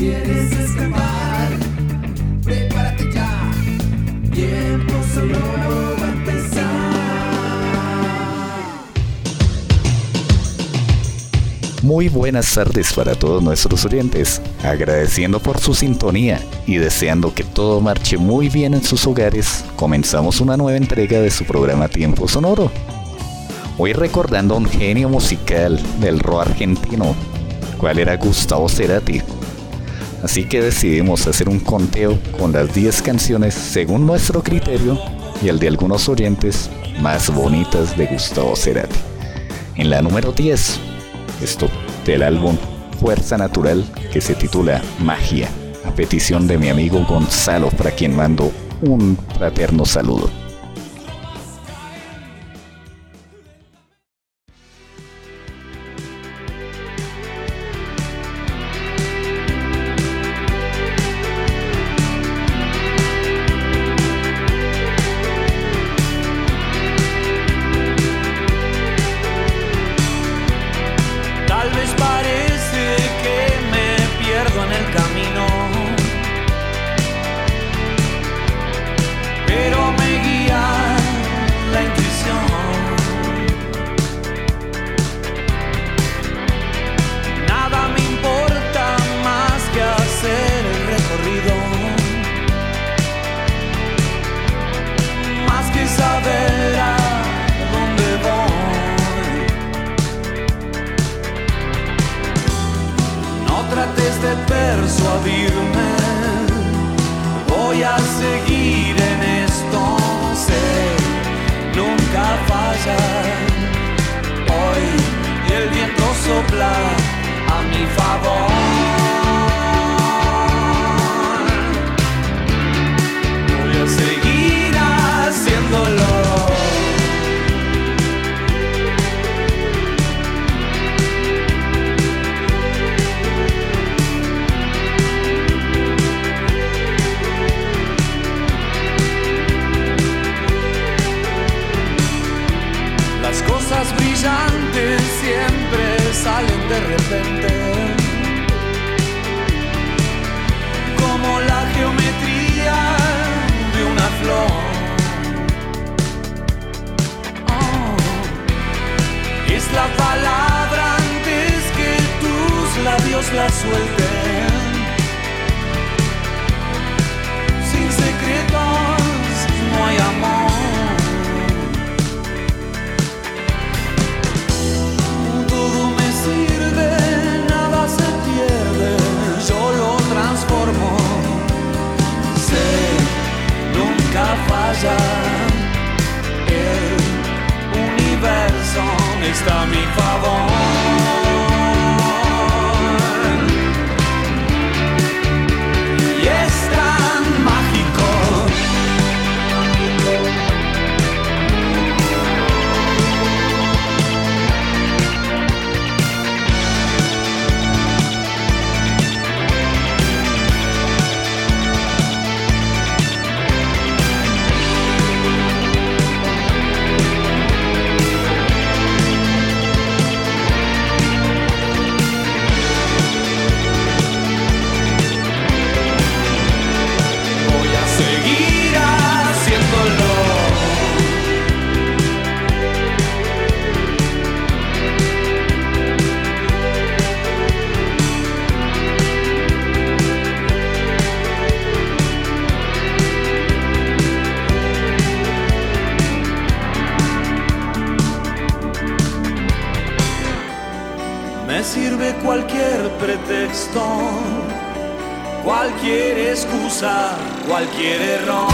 quieres escapar, ya. Tiempo sonoro va a empezar. Muy buenas tardes para todos nuestros oyentes, agradeciendo por su sintonía y deseando que todo marche muy bien en sus hogares, comenzamos una nueva entrega de su programa Tiempo Sonoro. Hoy recordando a un genio musical del rock argentino, cual era Gustavo Cerati. Así que decidimos hacer un conteo con las 10 canciones según nuestro criterio y el de algunos oyentes más bonitas de Gustavo Cerati. En la número 10, esto del álbum Fuerza Natural que se titula Magia, a petición de mi amigo Gonzalo, para quien mando un fraterno saludo. Cualquier error.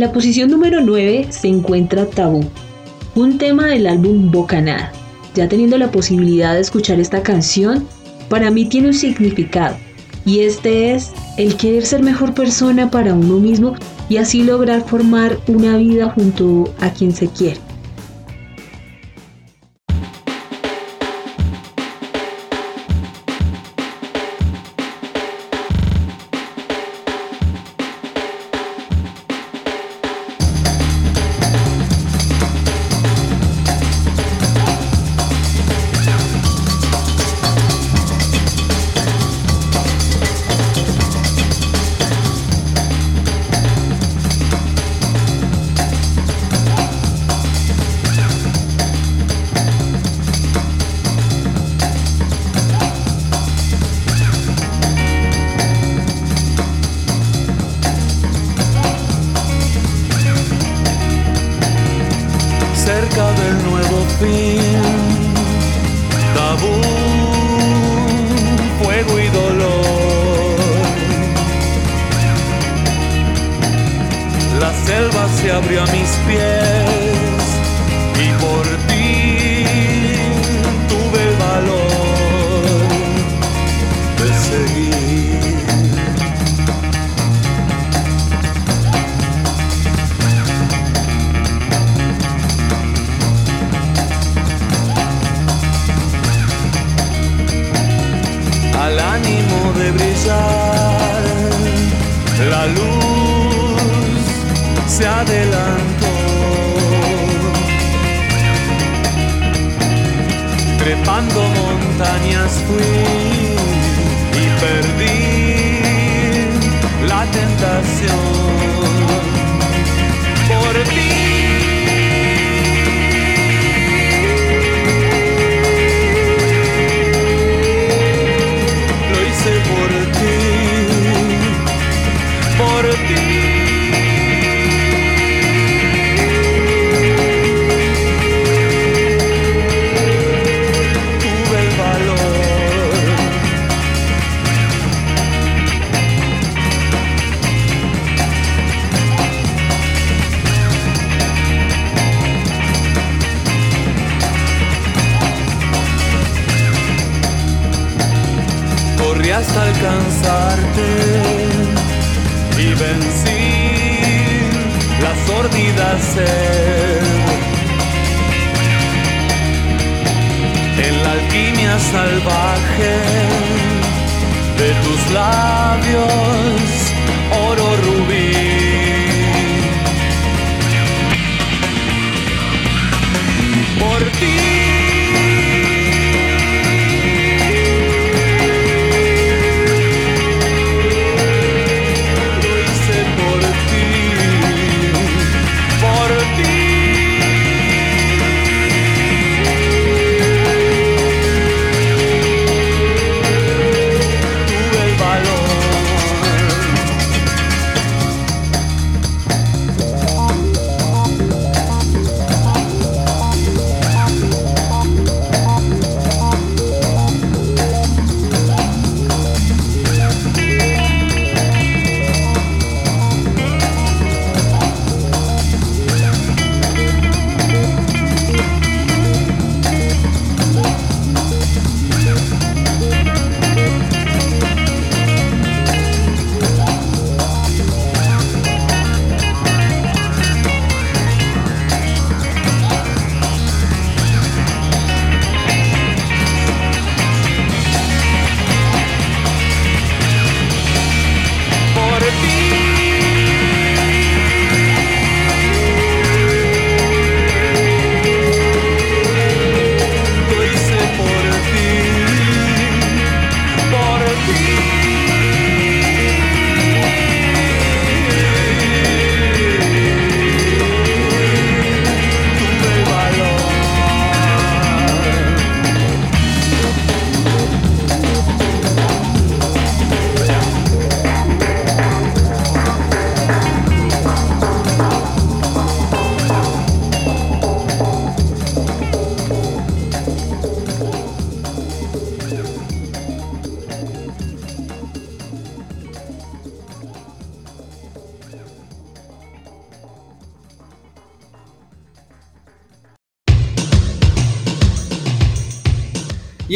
La posición número 9 se encuentra Tabú, un tema del álbum Bocanada. Ya teniendo la posibilidad de escuchar esta canción, para mí tiene un significado y este es el querer ser mejor persona para uno mismo y así lograr formar una vida junto a quien se quiere.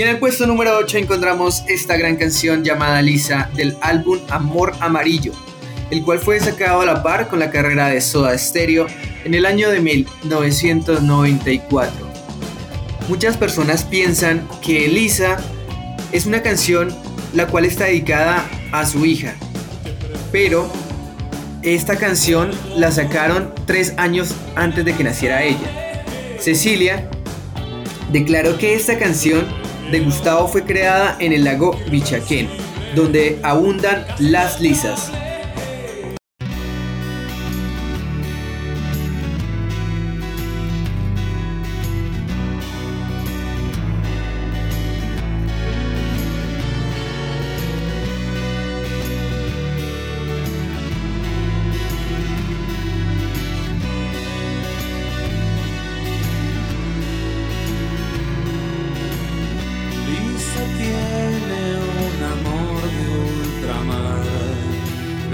En el puesto número 8 encontramos esta gran canción llamada Lisa del álbum Amor Amarillo, el cual fue sacado a la par con la carrera de Soda Stereo en el año de 1994. Muchas personas piensan que Lisa es una canción la cual está dedicada a su hija, pero esta canción la sacaron tres años antes de que naciera ella. Cecilia declaró que esta canción de Gustavo fue creada en el lago Bichaquén, donde abundan las lisas.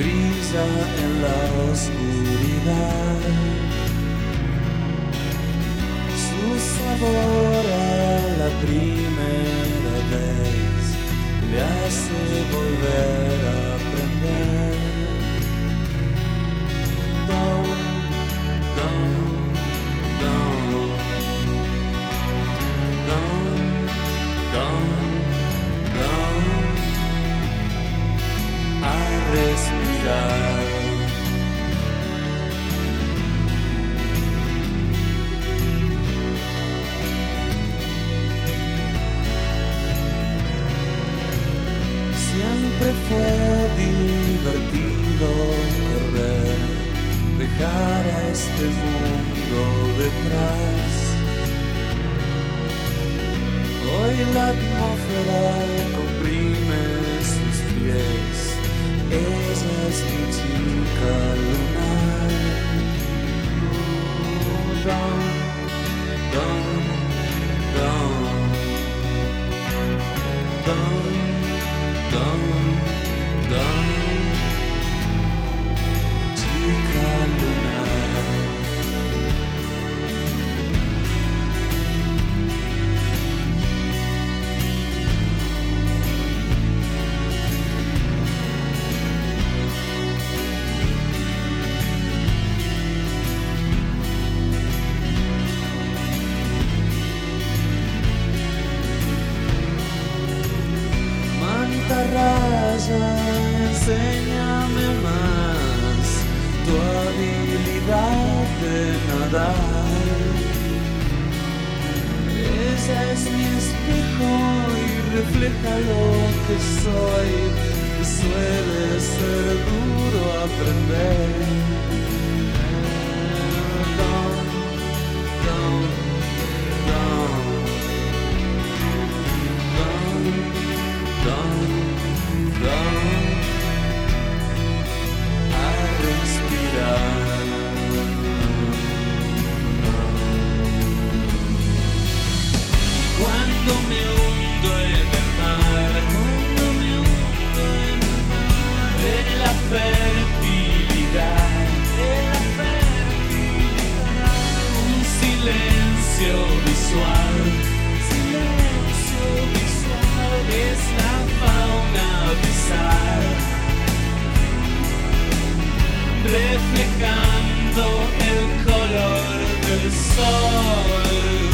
Brilla en la oscuridad. Su sabor a la primera vez le hace volver a aprender. Don, don, don. Don, don, a Siempre fue divertido correr, dejar a este mundo detrás. Hoy la atmósfera comprime sus pies. Ella es mi chica que soy. y Suele ser duro aprender. Respirar. Cuando me hundo fertilidad, de la fertilidad, un silencio visual, silencio visual es la fauna bizarra, reflejando el color del sol.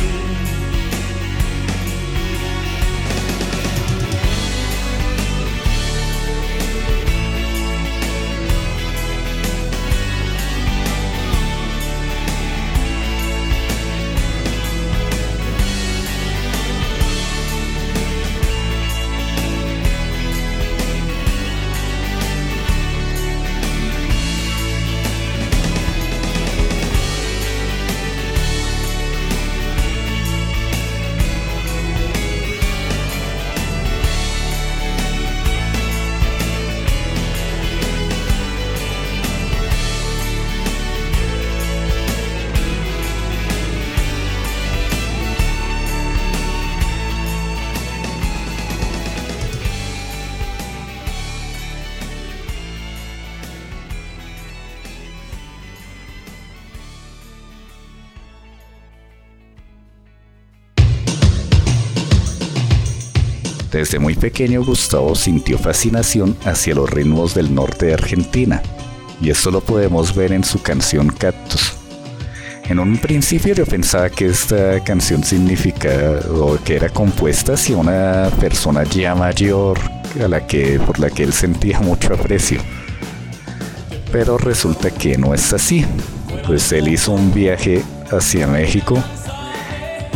Desde muy pequeño Gustavo sintió fascinación hacia los ritmos del norte de Argentina, y esto lo podemos ver en su canción Cactus. En un principio yo pensaba que esta canción significaba o que era compuesta hacia una persona ya mayor a la que por la que él sentía mucho aprecio. Pero resulta que no es así, pues él hizo un viaje hacia México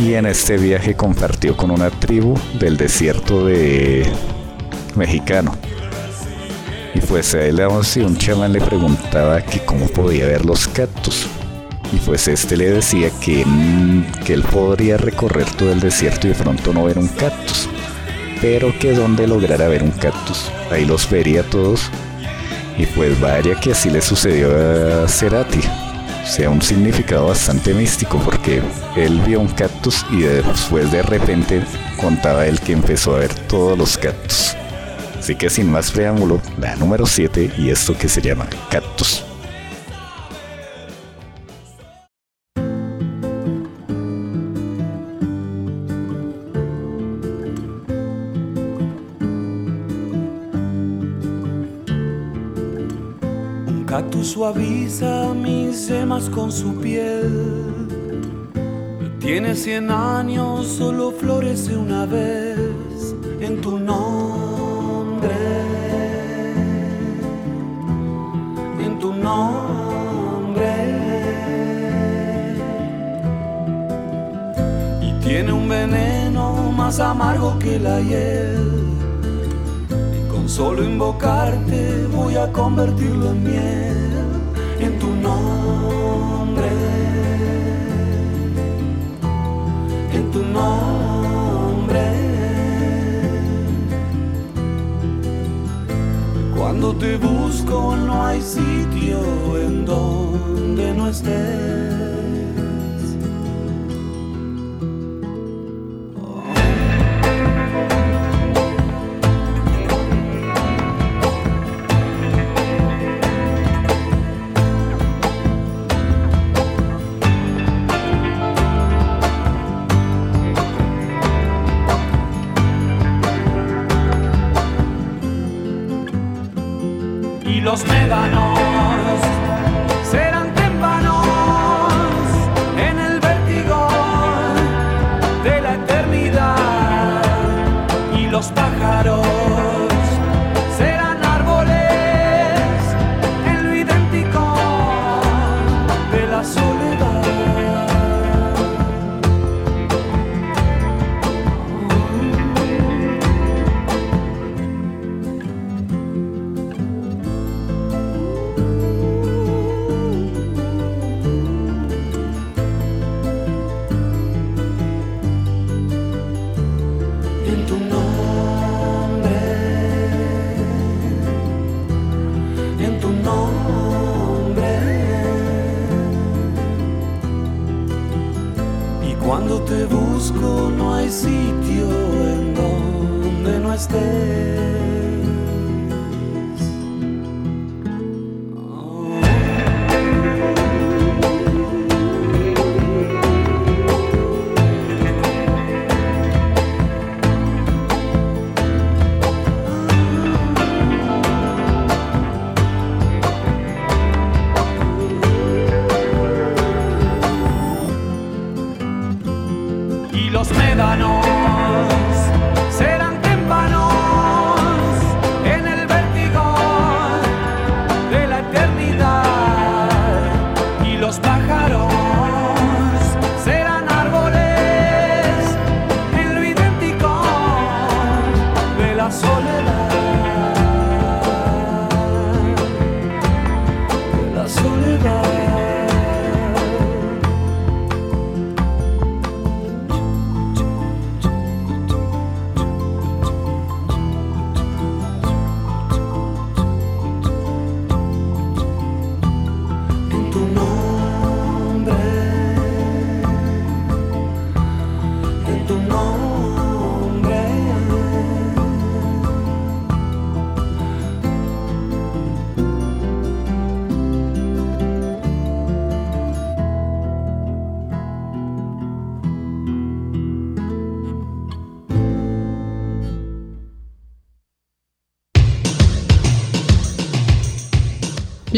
y en este viaje compartió con una tribu del desierto de mexicano. Y pues a él un chamán le preguntaba que cómo podía ver los cactus. Y pues este le decía que, mm, que él podría recorrer todo el desierto y de pronto no ver un cactus. Pero que donde lograra ver un cactus, ahí los vería todos. Y pues vaya que así le sucedió a Cerati. Sea, un significado bastante místico porque él vio un cactus y después de repente contaba él que empezó a ver todos los cactus. Así que sin más preámbulo, la número 7 y esto que se llama cactus. Suaviza mis semas con su piel. Tiene cien años, solo florece una vez en tu nombre. En tu nombre. Y tiene un veneno más amargo que la hiel. Y con solo invocarte voy a convertirlo en miel Cuando te busco no hay sitio en donde no estés.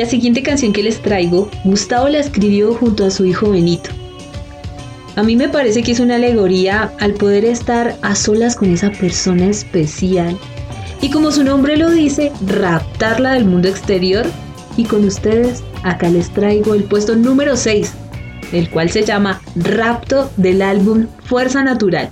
La siguiente canción que les traigo, Gustavo la escribió junto a su hijo Benito. A mí me parece que es una alegoría al poder estar a solas con esa persona especial y como su nombre lo dice, raptarla del mundo exterior. Y con ustedes, acá les traigo el puesto número 6, el cual se llama Rapto del álbum Fuerza Natural.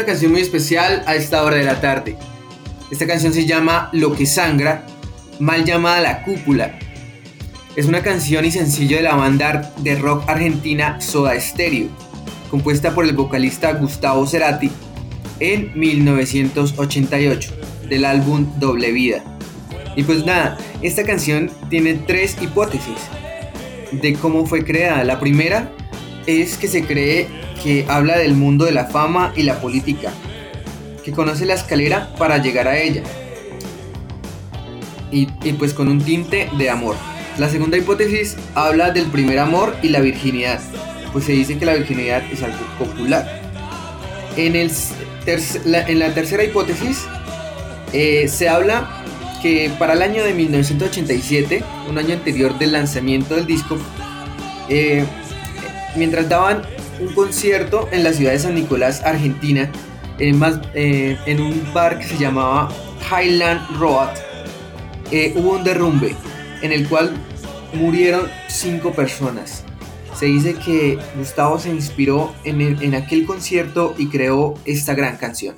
Una canción muy especial a esta hora de la tarde. Esta canción se llama Lo que sangra, mal llamada La Cúpula. Es una canción y sencillo de la banda de rock argentina Soda Stereo, compuesta por el vocalista Gustavo Cerati en 1988, del álbum Doble Vida. Y pues nada, esta canción tiene tres hipótesis de cómo fue creada. La primera es que se cree que habla del mundo de la fama y la política, que conoce la escalera para llegar a ella. Y, pues con un tinte de amor. La segunda hipótesis habla del primer amor y la virginidad, pues se dice que la virginidad es algo popular. En, el la, en la tercera hipótesis eh, se habla que para el año de 1987, un año anterior del lanzamiento del disco, eh, mientras daban un concierto en la ciudad de San Nicolás, Argentina, en, eh, un bar que se llamaba Highland Road, eh, hubo un derrumbe en el cual murieron cinco personas. Se dice que Gustavo se inspiró en aquel concierto y creó esta gran canción.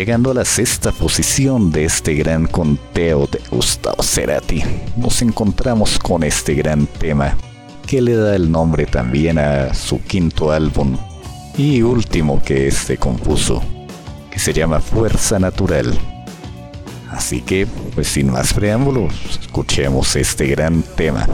llegando a la sexta posición de este gran conteo de Gustavo Cerati, nos encontramos con este gran tema, que le da el nombre también a su quinto álbum y último que este compuso, que se llama Fuerza Natural. Así que, pues sin más preámbulos, escuchemos este gran tema.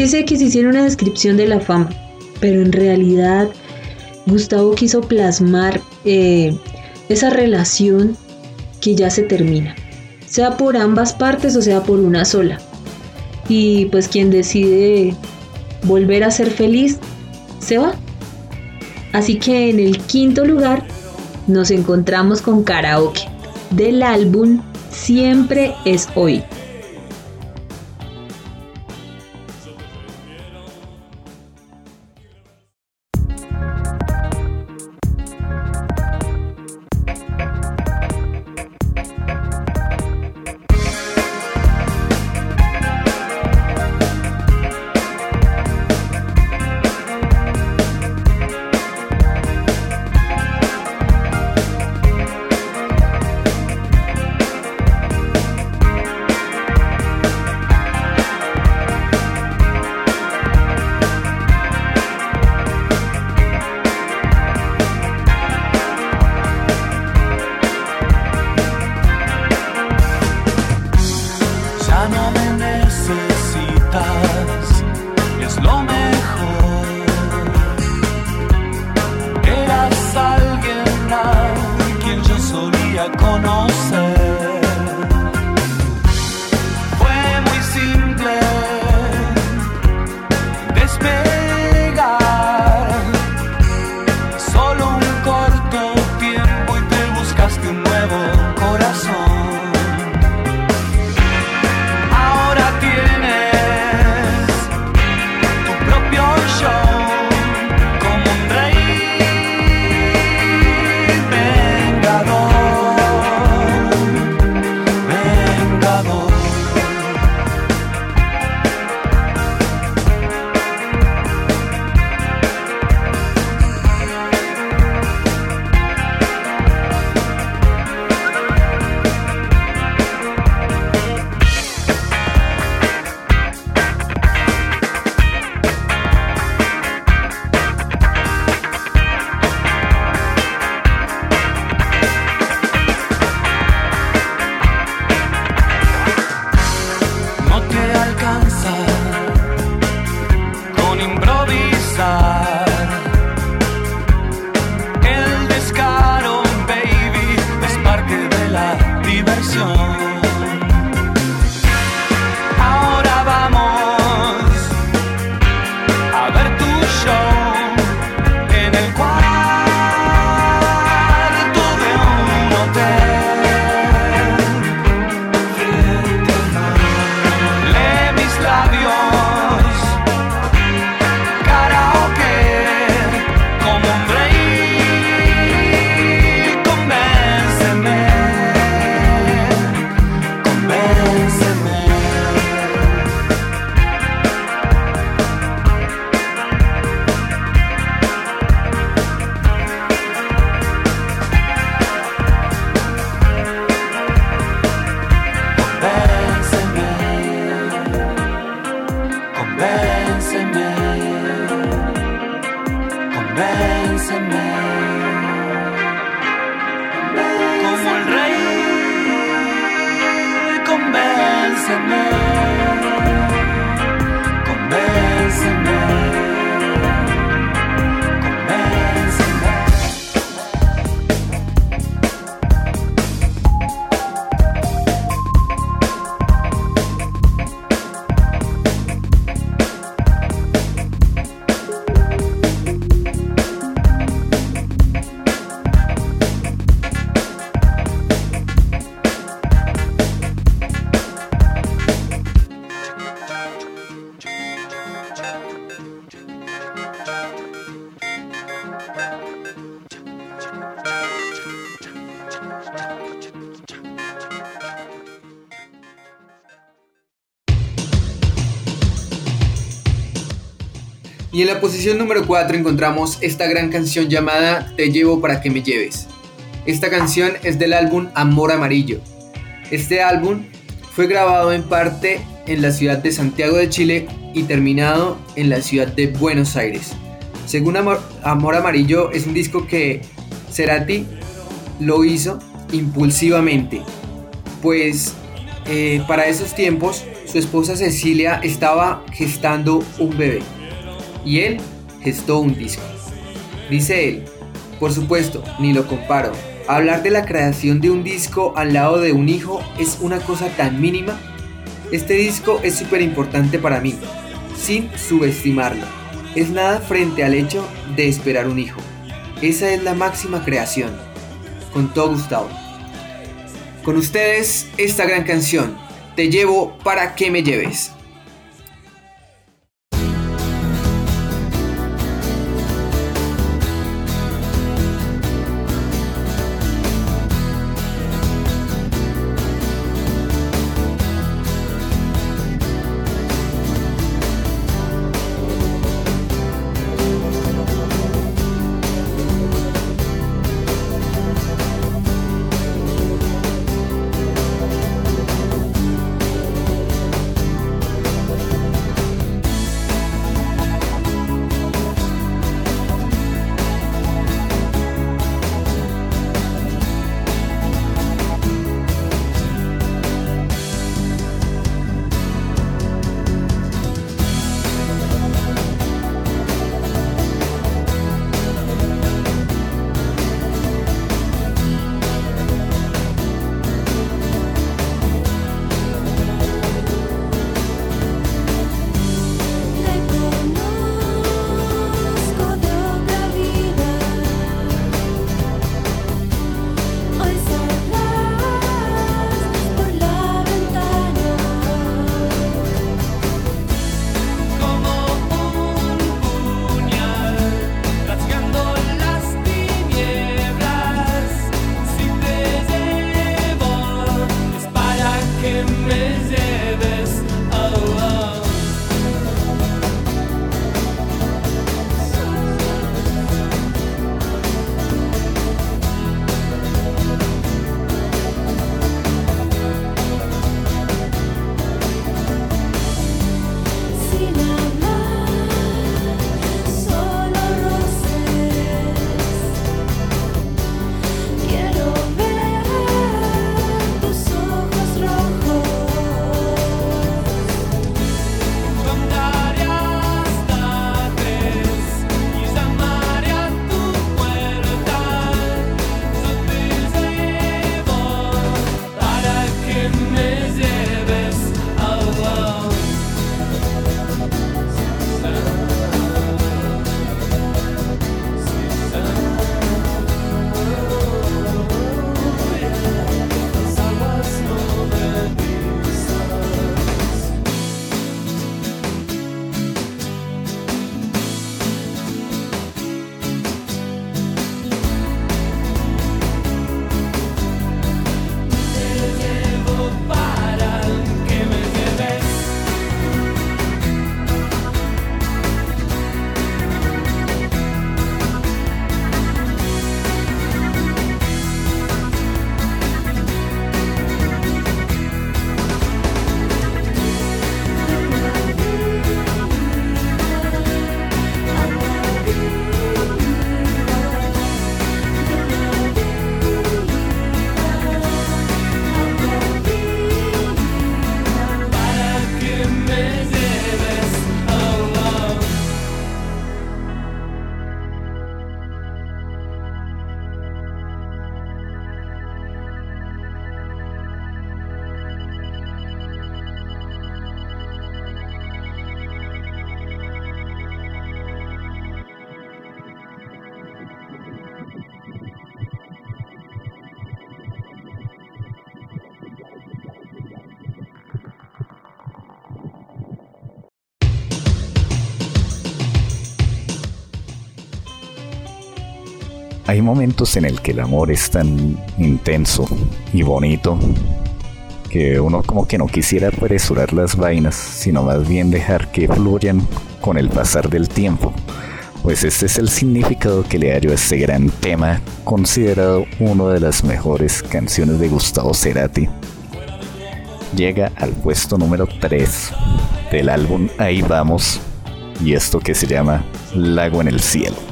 Pareciese que se hiciera una descripción de la fama, pero en realidad Gustavo quiso plasmar eh, esa relación que ya se termina, sea por ambas partes o sea por una sola. Y pues quien decide volver a ser feliz, se va. Así que en el quinto lugar nos encontramos con karaoke del álbum Siempre es hoy. La posición número 4 encontramos esta gran canción llamada Te llevo para que me lleves. Esta canción es del álbum Amor Amarillo. Este álbum fue grabado en parte en la ciudad de Santiago de Chile y terminado en la ciudad de Buenos Aires. Según Amor, Amarillo es un disco que Cerati lo hizo impulsivamente, pues eh, para esos tiempos, su esposa Cecilia estaba gestando un bebé y él gestó un disco. Dice él, por supuesto, ni lo comparo. Hablar de la creación de un disco al lado de un hijo es una cosa tan mínima. Este disco es súper importante para mí, sin subestimarlo. Es nada frente al hecho de esperar un hijo. Esa es la máxima creación. Contó Gustavo. Con ustedes esta gran canción, Te llevo para que me lleves. Hay momentos en el que el amor es tan intenso y bonito que uno como que no quisiera apresurar las vainas, sino más bien dejar que fluyan con el pasar del tiempo. Pues este es el significado que le hallo a este gran tema, considerado una de las mejores canciones de Gustavo Cerati. Llega al puesto número 3 del álbum Ahí vamos, y esto que se llama Lago en el cielo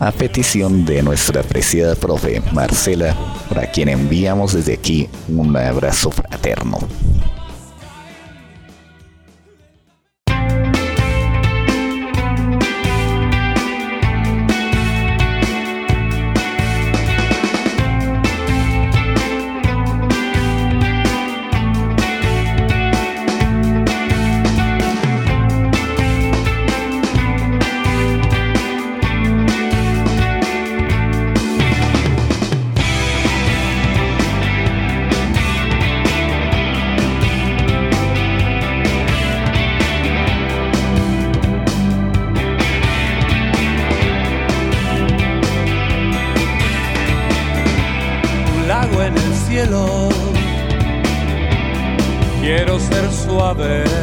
a petición de nuestra apreciada profe Marcela, para quien enviamos desde aquí un abrazo fraterno. loving.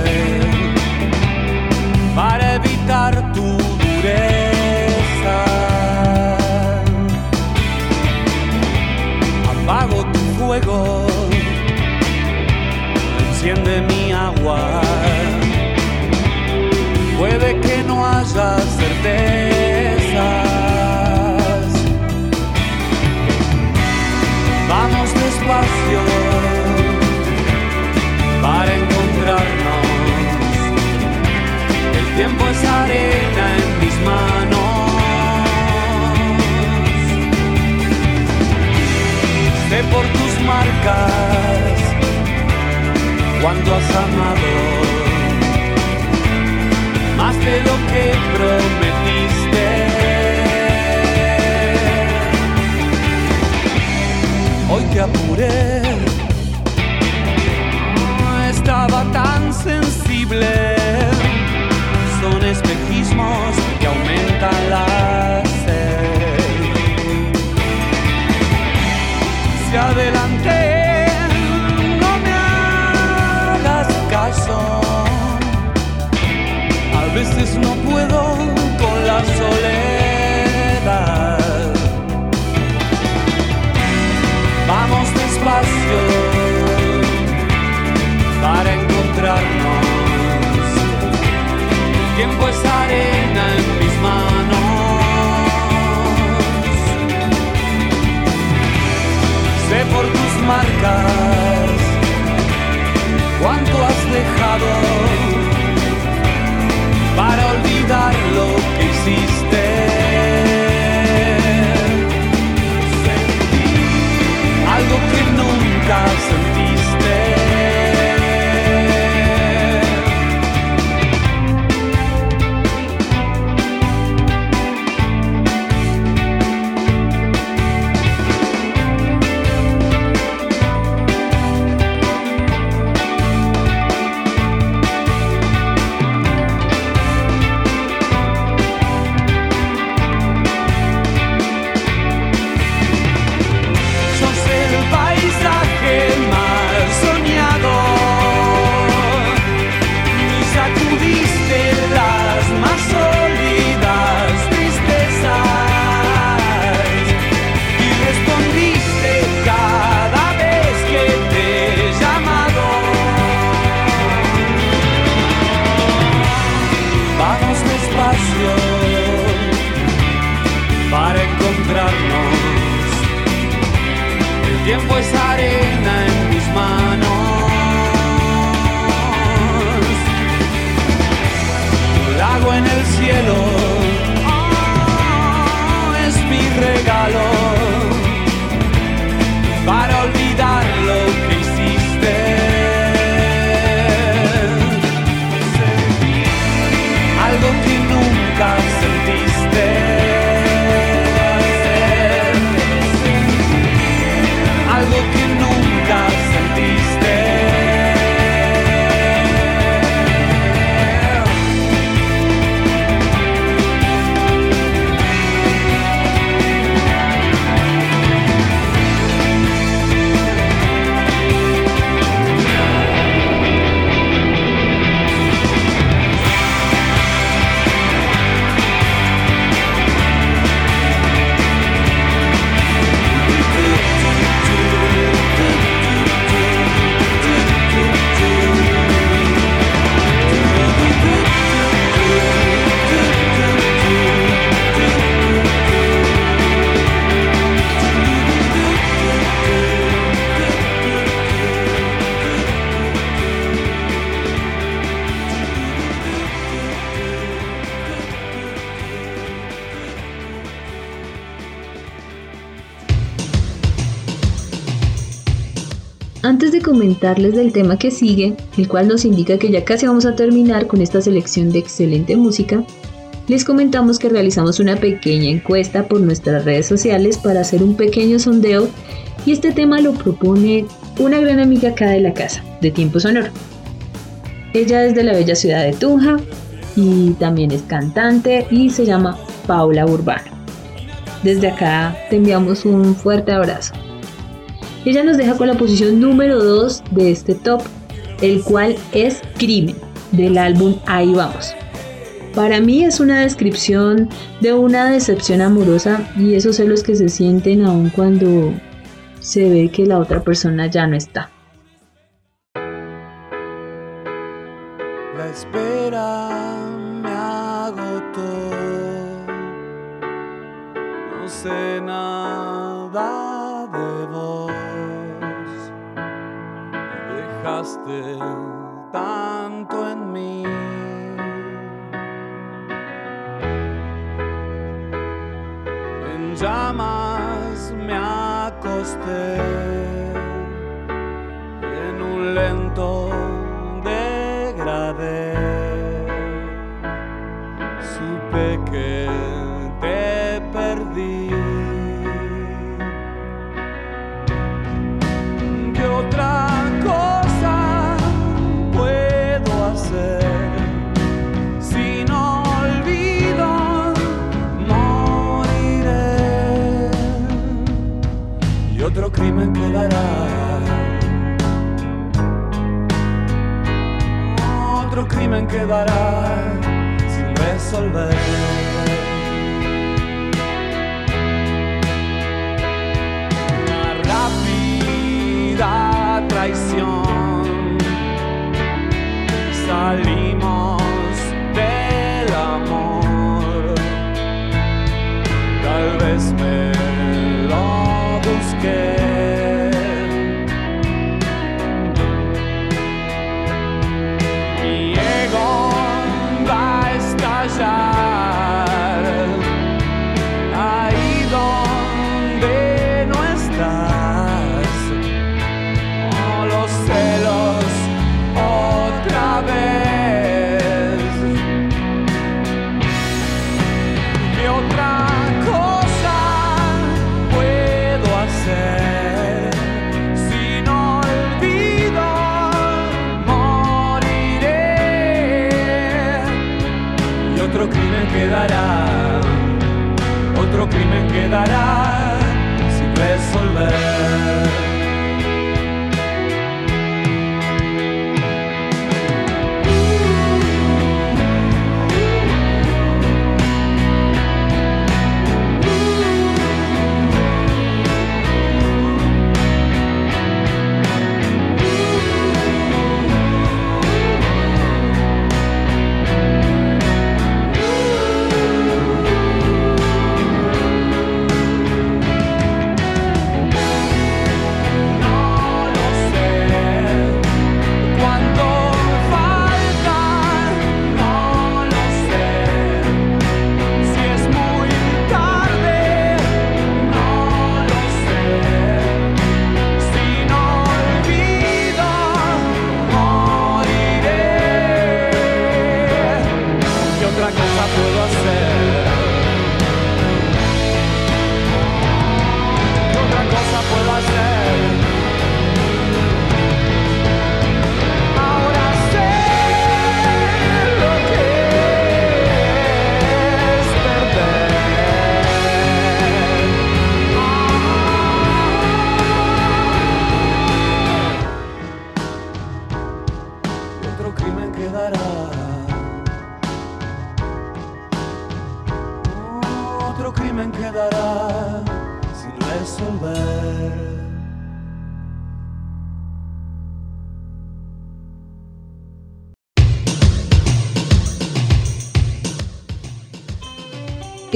Comentarles del tema que sigue, el cual nos indica que ya casi vamos a terminar con esta selección de excelente música, les comentamos que realizamos una pequeña encuesta por nuestras redes sociales para hacer un pequeño sondeo y este tema lo propone una gran amiga acá de la casa, de Tiempo Sonoro. Ella es de la bella ciudad de Tunja y también es cantante y se llama Paula Urbano. Desde acá te enviamos un fuerte abrazo. Ella nos deja con la posición número 2 de este top, el cual es Crimen, del álbum Ahí vamos. Para mí es una descripción de una decepción amorosa y esos celos que se sienten aun cuando se ve que la otra persona ya no está. La espera me agotó. No sé nada Dejaste tanto en mí. En llamas me acosté quedará sin resolver. Una rápida traición. Salimos del amor. Tal vez me lo busqué.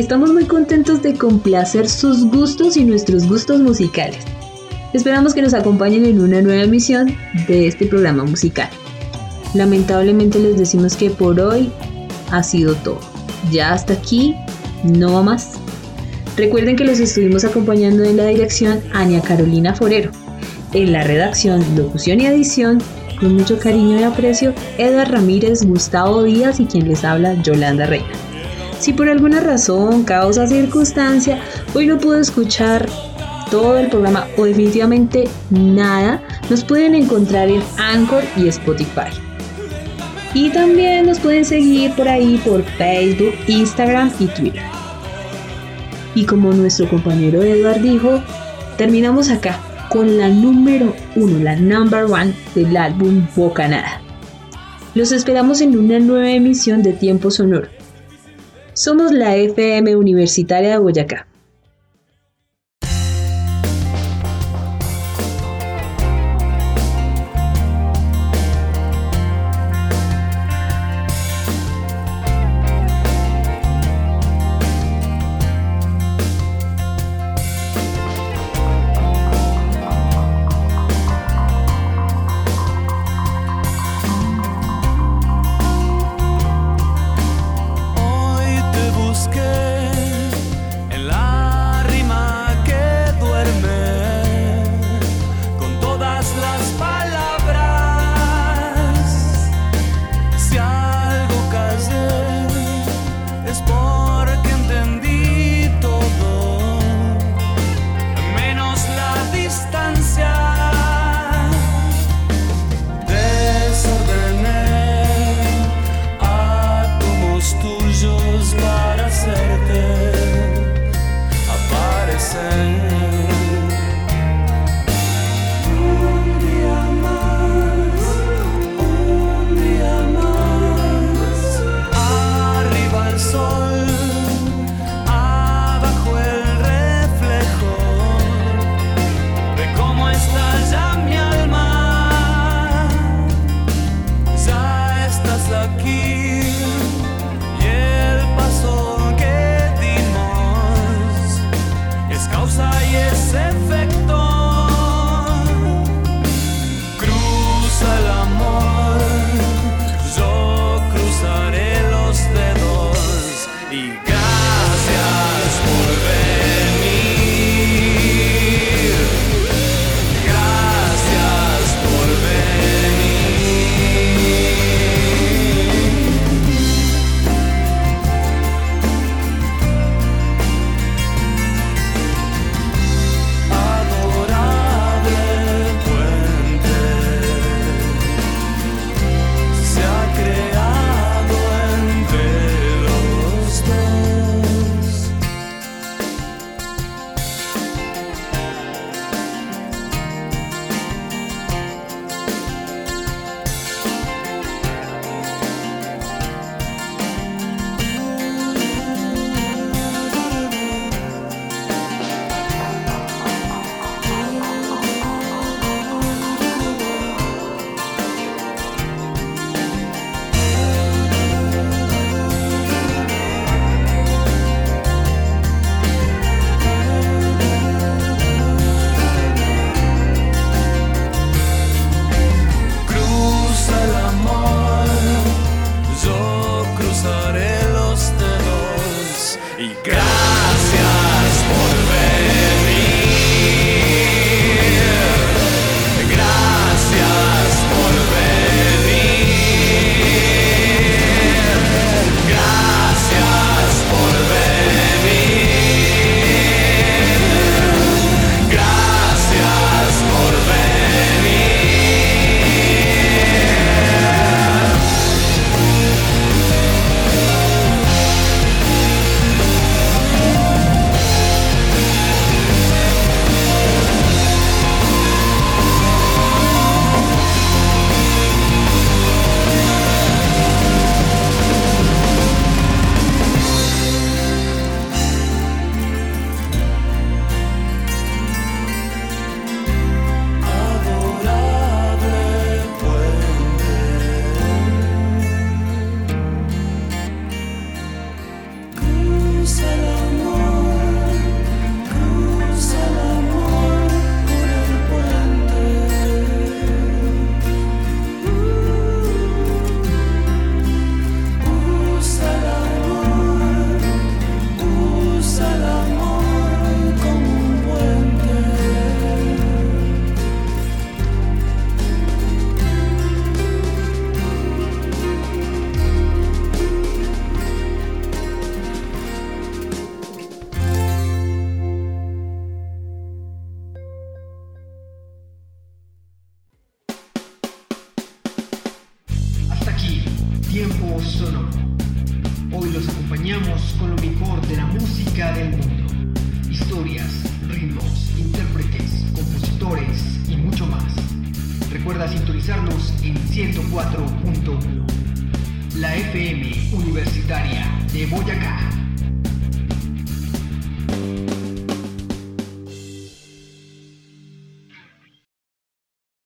Estamos muy contentos de complacer sus gustos y nuestros gustos musicales. Esperamos que nos acompañen en una nueva emisión de este programa musical. Lamentablemente les decimos que por hoy ha sido todo. Ya hasta aquí, no más. Recuerden que los estuvimos acompañando en la dirección Ania Carolina Forero En la redacción, locución y edición, con mucho cariño y aprecio, Edgar Ramírez, Gustavo Díaz y quien les habla, Yolanda Reina. Si por alguna razón, causa, circunstancia, hoy no pudo escuchar todo el programa o definitivamente nada, nos pueden encontrar en Anchor y Spotify. Y también nos pueden seguir por ahí por Facebook, Instagram y Twitter. Y como nuestro compañero Edward dijo, terminamos acá con la número uno, la number one del álbum Bocanada. Los esperamos en una nueva emisión de Tiempo Sonoro. Somos la FM Universitaria de Boyacá.